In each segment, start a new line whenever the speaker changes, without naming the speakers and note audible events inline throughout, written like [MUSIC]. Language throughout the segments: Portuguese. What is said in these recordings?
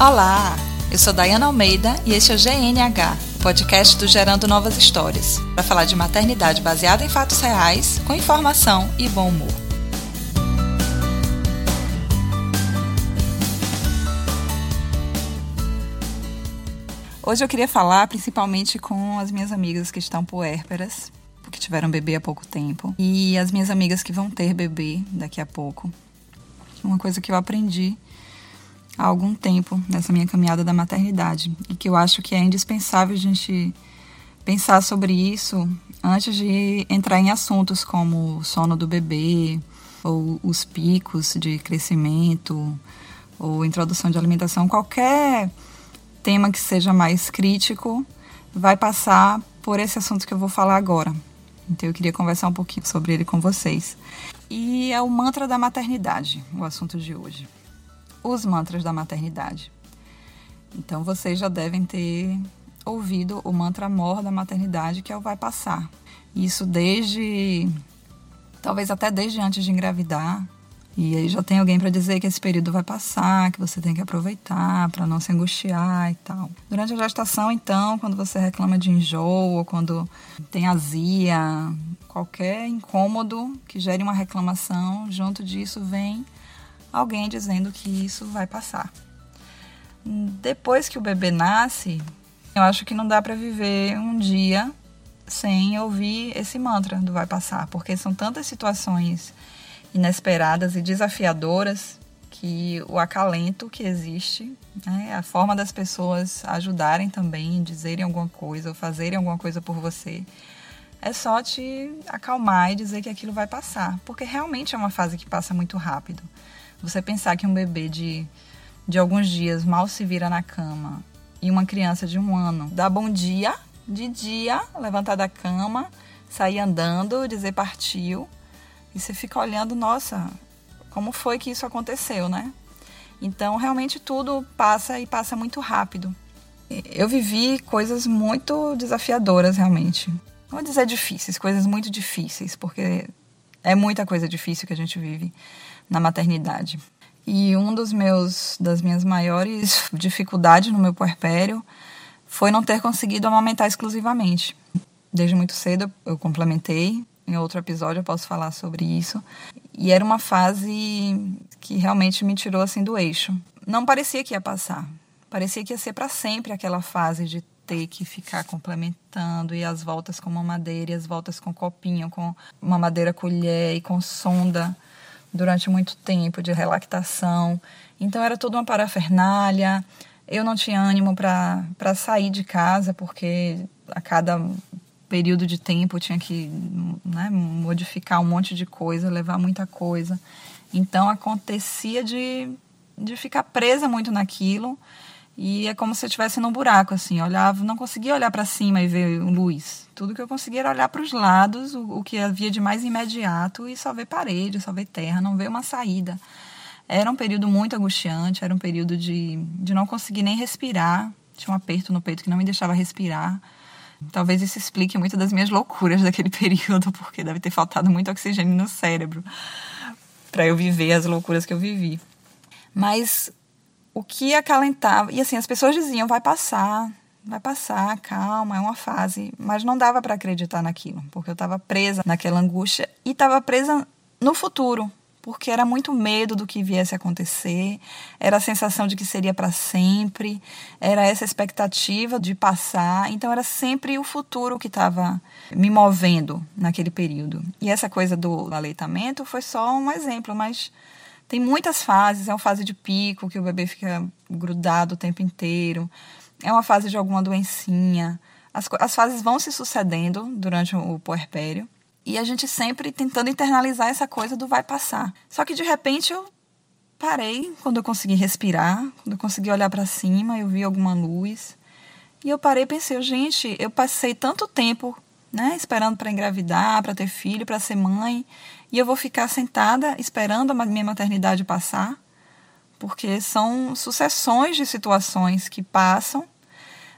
Olá, eu sou Dayana Almeida e este é o GNH, podcast do Gerando Novas Histórias, para falar de maternidade baseada em fatos reais, com informação e bom humor. Hoje eu queria falar principalmente com as minhas amigas que estão puérperas, que tiveram bebê há pouco tempo, e as minhas amigas que vão ter bebê daqui a pouco. Uma coisa que eu aprendi há algum tempo nessa minha caminhada da maternidade e que eu acho que é indispensável a gente pensar sobre isso antes de entrar em assuntos como o sono do bebê ou os picos de crescimento ou introdução de alimentação, qualquer tema que seja mais crítico vai passar por esse assunto que eu vou falar agora. Então eu queria conversar um pouquinho sobre ele com vocês. E é o mantra da maternidade, o assunto de hoje os mantras da maternidade. Então vocês já devem ter ouvido o mantra mor da maternidade, que é o vai passar. Isso desde talvez até desde antes de engravidar. E aí já tem alguém para dizer que esse período vai passar, que você tem que aproveitar para não se angustiar e tal. Durante a gestação, então, quando você reclama de enjoo, quando tem azia, qualquer incômodo que gere uma reclamação, junto disso vem alguém dizendo que isso vai passar. Depois que o bebê nasce, eu acho que não dá para viver um dia sem ouvir esse mantra do vai passar, porque são tantas situações inesperadas e desafiadoras que o acalento que existe, né, a forma das pessoas ajudarem também, dizerem alguma coisa ou fazerem alguma coisa por você, é só te acalmar e dizer que aquilo vai passar, porque realmente é uma fase que passa muito rápido. Você pensar que um bebê de, de alguns dias mal se vira na cama e uma criança de um ano dá bom dia, de dia, levantar da cama, sair andando, dizer partiu, e você fica olhando, nossa, como foi que isso aconteceu, né? Então, realmente tudo passa e passa muito rápido. Eu vivi coisas muito desafiadoras, realmente. Vou dizer difíceis, coisas muito difíceis, porque é muita coisa difícil que a gente vive na maternidade. E um dos meus das minhas maiores dificuldades no meu puerpério foi não ter conseguido amamentar exclusivamente. Desde muito cedo eu complementei, em outro episódio eu posso falar sobre isso. E era uma fase que realmente me tirou assim do eixo. Não parecia que ia passar. Parecia que ia ser para sempre aquela fase de ter que ficar complementando e as voltas com mamadeira e as voltas com copinho, com mamadeira colher e com sonda durante muito tempo de relactação. Então era toda uma parafernália. Eu não tinha ânimo para sair de casa, porque a cada período de tempo eu tinha que né, modificar um monte de coisa, levar muita coisa. Então acontecia de, de ficar presa muito naquilo e é como se eu estivesse num buraco, assim. Olhava, não conseguia olhar para cima e ver luz. Tudo que eu conseguia era olhar para os lados, o, o, que havia de mais imediato, e só ver parede, só ver terra, não ver uma saída. Era um período muito angustiante, era um período de, de não conseguir nem respirar. Tinha um aperto no peito que não me deixava respirar. Talvez isso explique muitas das minhas loucuras daquele [LAUGHS] período, porque deve ter faltado muito oxigênio no cérebro para eu viver as loucuras que eu vivi. Mas o que acalentava. E assim, as pessoas diziam: vai passar, vai passar, calma, é uma fase. Mas não dava para acreditar naquilo, porque eu estava presa naquela angústia e estava presa no futuro, porque era muito medo do que viesse a acontecer, era a sensação de que seria para sempre, era essa expectativa de passar, então era sempre o futuro que estava me movendo naquele período. E essa coisa do aleitamento foi só um exemplo, mas tem muitas fases, é uma fase de pico, que o bebê fica grudado o tempo inteiro, é uma fase de alguma doencinha. As, as fases vão se sucedendo durante o puerpério e a gente sempre tentando internalizar essa coisa do vai passar. Só que de repente eu parei quando eu consegui respirar, quando eu consegui olhar para cima, eu vi alguma luz. E eu parei e pensei, gente, eu passei tanto tempo, né, esperando para engravidar, para ter filho, para ser mãe, e eu vou ficar sentada esperando a minha maternidade passar, porque são sucessões de situações que passam,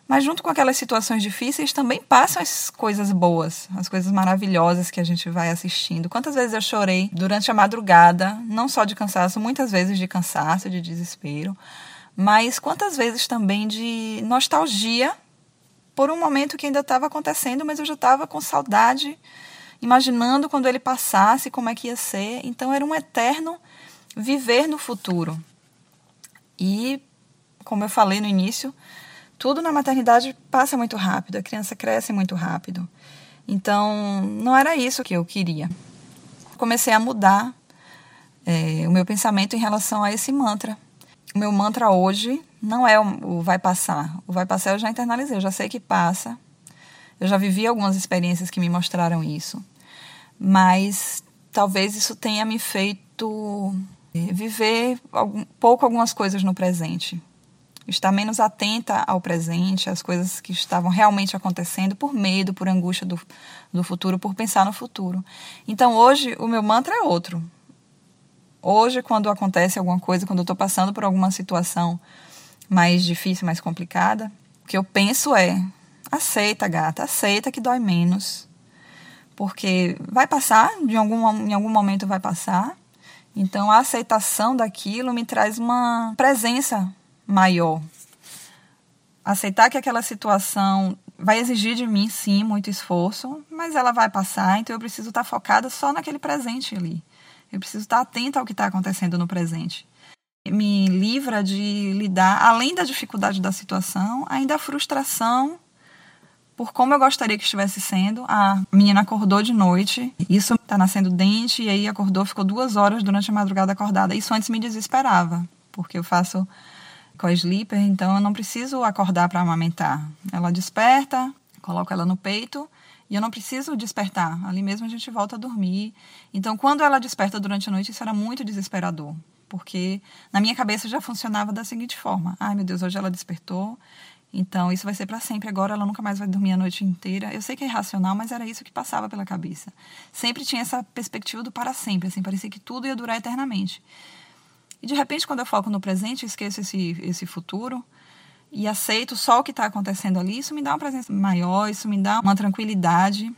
mas junto com aquelas situações difíceis também passam as coisas boas, as coisas maravilhosas que a gente vai assistindo. Quantas vezes eu chorei durante a madrugada, não só de cansaço, muitas vezes de cansaço, de desespero, mas quantas vezes também de nostalgia por um momento que ainda estava acontecendo, mas eu já estava com saudade, imaginando quando ele passasse, como é que ia ser. Então era um eterno viver no futuro. E, como eu falei no início, tudo na maternidade passa muito rápido, a criança cresce muito rápido. Então, não era isso que eu queria. Comecei a mudar é, o meu pensamento em relação a esse mantra. O meu mantra hoje não é o, vai passar. O vai passar eu já internalizei, eu já sei que passa. Eu já vivi algumas experiências que me mostraram isso. Mas talvez isso tenha me feito é, viver algum, pouco algumas coisas no presente. Estar menos atenta ao presente, às coisas que estavam realmente acontecendo, por medo, por angústia do, do futuro, por pensar no futuro. Então hoje o meu mantra é outro. Hoje, quando acontece alguma coisa, quando eu estou passando por alguma situação mais difícil, mais complicada, o que eu penso é: aceita, gata, aceita que dói menos. Porque vai passar, de algum, em algum momento vai passar. Então, a aceitação daquilo me traz uma presença maior. Aceitar que aquela situação vai exigir de mim, sim, muito esforço, mas ela vai passar, então eu preciso estar focada só naquele presente ali. Eu preciso estar atenta ao que está acontecendo no presente. Me livra de lidar, além da dificuldade da situação, ainda a frustração por como eu gostaria que estivesse sendo. A menina acordou de noite, isso está nascendo dente, e aí acordou, ficou duas horas durante a madrugada acordada. Isso antes me desesperava, porque eu faço com a sleeper, então eu não preciso acordar para amamentar. Ela desperta, coloco ela no peito e eu não preciso despertar. Ali mesmo a gente volta a dormir. Então, quando ela desperta durante a noite, isso era muito desesperador. Porque na minha cabeça já funcionava da seguinte forma: ai meu Deus, hoje ela despertou, então isso vai ser para sempre. Agora ela nunca mais vai dormir a noite inteira. Eu sei que é irracional, mas era isso que passava pela cabeça. Sempre tinha essa perspectiva do para sempre, assim, parecia que tudo ia durar eternamente. E de repente, quando eu foco no presente, esqueço esse, esse futuro, e aceito só o que está acontecendo ali, isso me dá uma presença maior, isso me dá uma tranquilidade.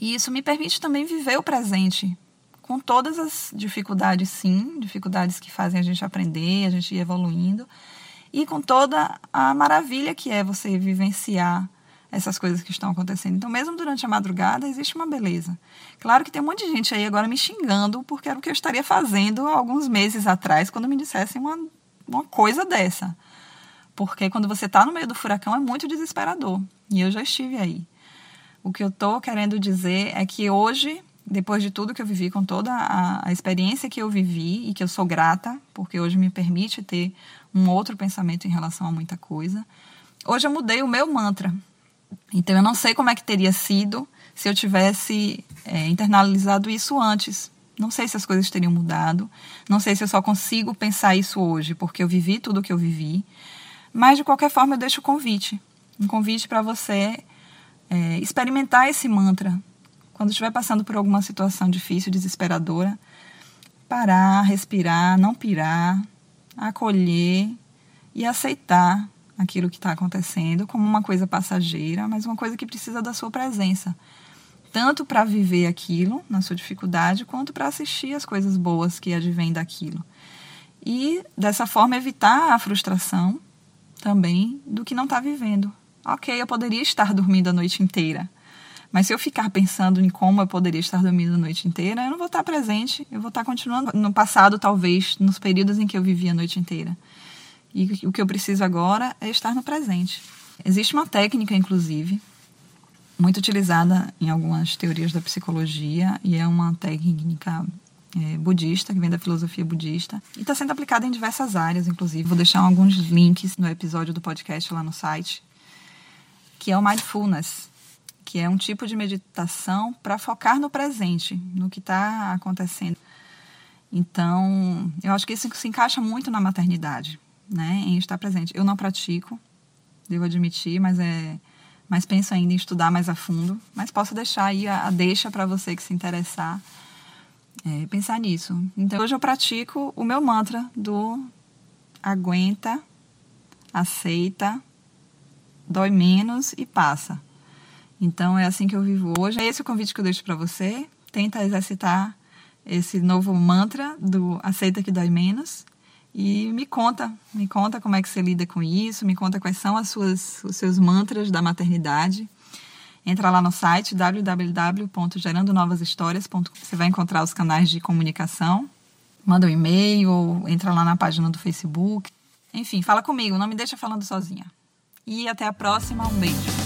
E isso me permite também viver o presente, com todas as dificuldades, sim, dificuldades que fazem a gente aprender, a gente ir evoluindo, e com toda a maravilha que é você vivenciar essas coisas que estão acontecendo. Então, mesmo durante a madrugada, existe uma beleza. Claro que tem um monte de gente aí agora me xingando, porque era o que eu estaria fazendo alguns meses atrás, quando me dissessem uma, uma coisa dessa. Porque quando você está no meio do furacão é muito desesperador. E eu já estive aí. O que eu estou querendo dizer é que hoje, depois de tudo que eu vivi, com toda a, a, experiência que eu vivi e que eu sou grata, porque hoje me permite ter um outro pensamento em relação a muita coisa, hoje eu mudei o meu mantra. Então eu não sei como é que teria sido se eu tivesse é, internalizado isso antes. Não sei se as coisas teriam mudado. Não sei se eu só consigo pensar isso hoje, porque eu vivi tudo o que eu vivi. Mas, de qualquer forma, eu deixo o convite. Um convite para você é, experimentar esse mantra. Quando estiver passando por alguma situação difícil, desesperadora, parar, respirar, não pirar, acolher e aceitar aquilo que está acontecendo como uma coisa passageira, mas uma coisa que precisa da sua presença. Tanto para viver aquilo, na sua dificuldade, quanto para assistir as coisas boas que advêm daquilo. E, dessa forma, evitar a frustração também do que não está vivendo. Ok, eu poderia estar dormindo a noite inteira, mas se eu ficar pensando em como eu poderia estar dormindo a noite inteira, eu não vou estar presente, eu vou estar continuando no passado, talvez, nos períodos em que eu vivi a noite inteira. E o que eu preciso agora é estar no presente. Existe uma técnica, inclusive, muito utilizada em algumas teorias da psicologia, e é uma técnica é, budista, que vem da filosofia budista, e está sendo aplicada em diversas áreas, inclusive. Vou deixar alguns links no episódio do podcast lá no site, que é o mindfulness, que é um tipo de meditação para focar no presente, no que está acontecendo. Então, eu acho que isso se encaixa muito na maternidade, né, em estar presente. Eu não pratico, devo admitir, mas é mas penso ainda em estudar mais a fundo. Mas posso deixar aí a, a deixa para você que se interessar é, pensar nisso. Então, hoje eu pratico o meu mantra do aguenta, aceita, dói menos e passa. Então, é assim que eu vivo hoje. É esse o convite que eu deixo para você. Tenta exercitar esse novo mantra do aceita que dói menos E me conta, me conta como é que você lida com isso, me conta quais são as suas, os seus mantras da maternidade. Entra lá no site www.gerandonovashistórias.com. Você vai encontrar os canais de comunicação. Manda um e-mail ou entra lá na página do Facebook. Enfim, fala comigo, não me deixa falando sozinha. E até a próxima, um beijo.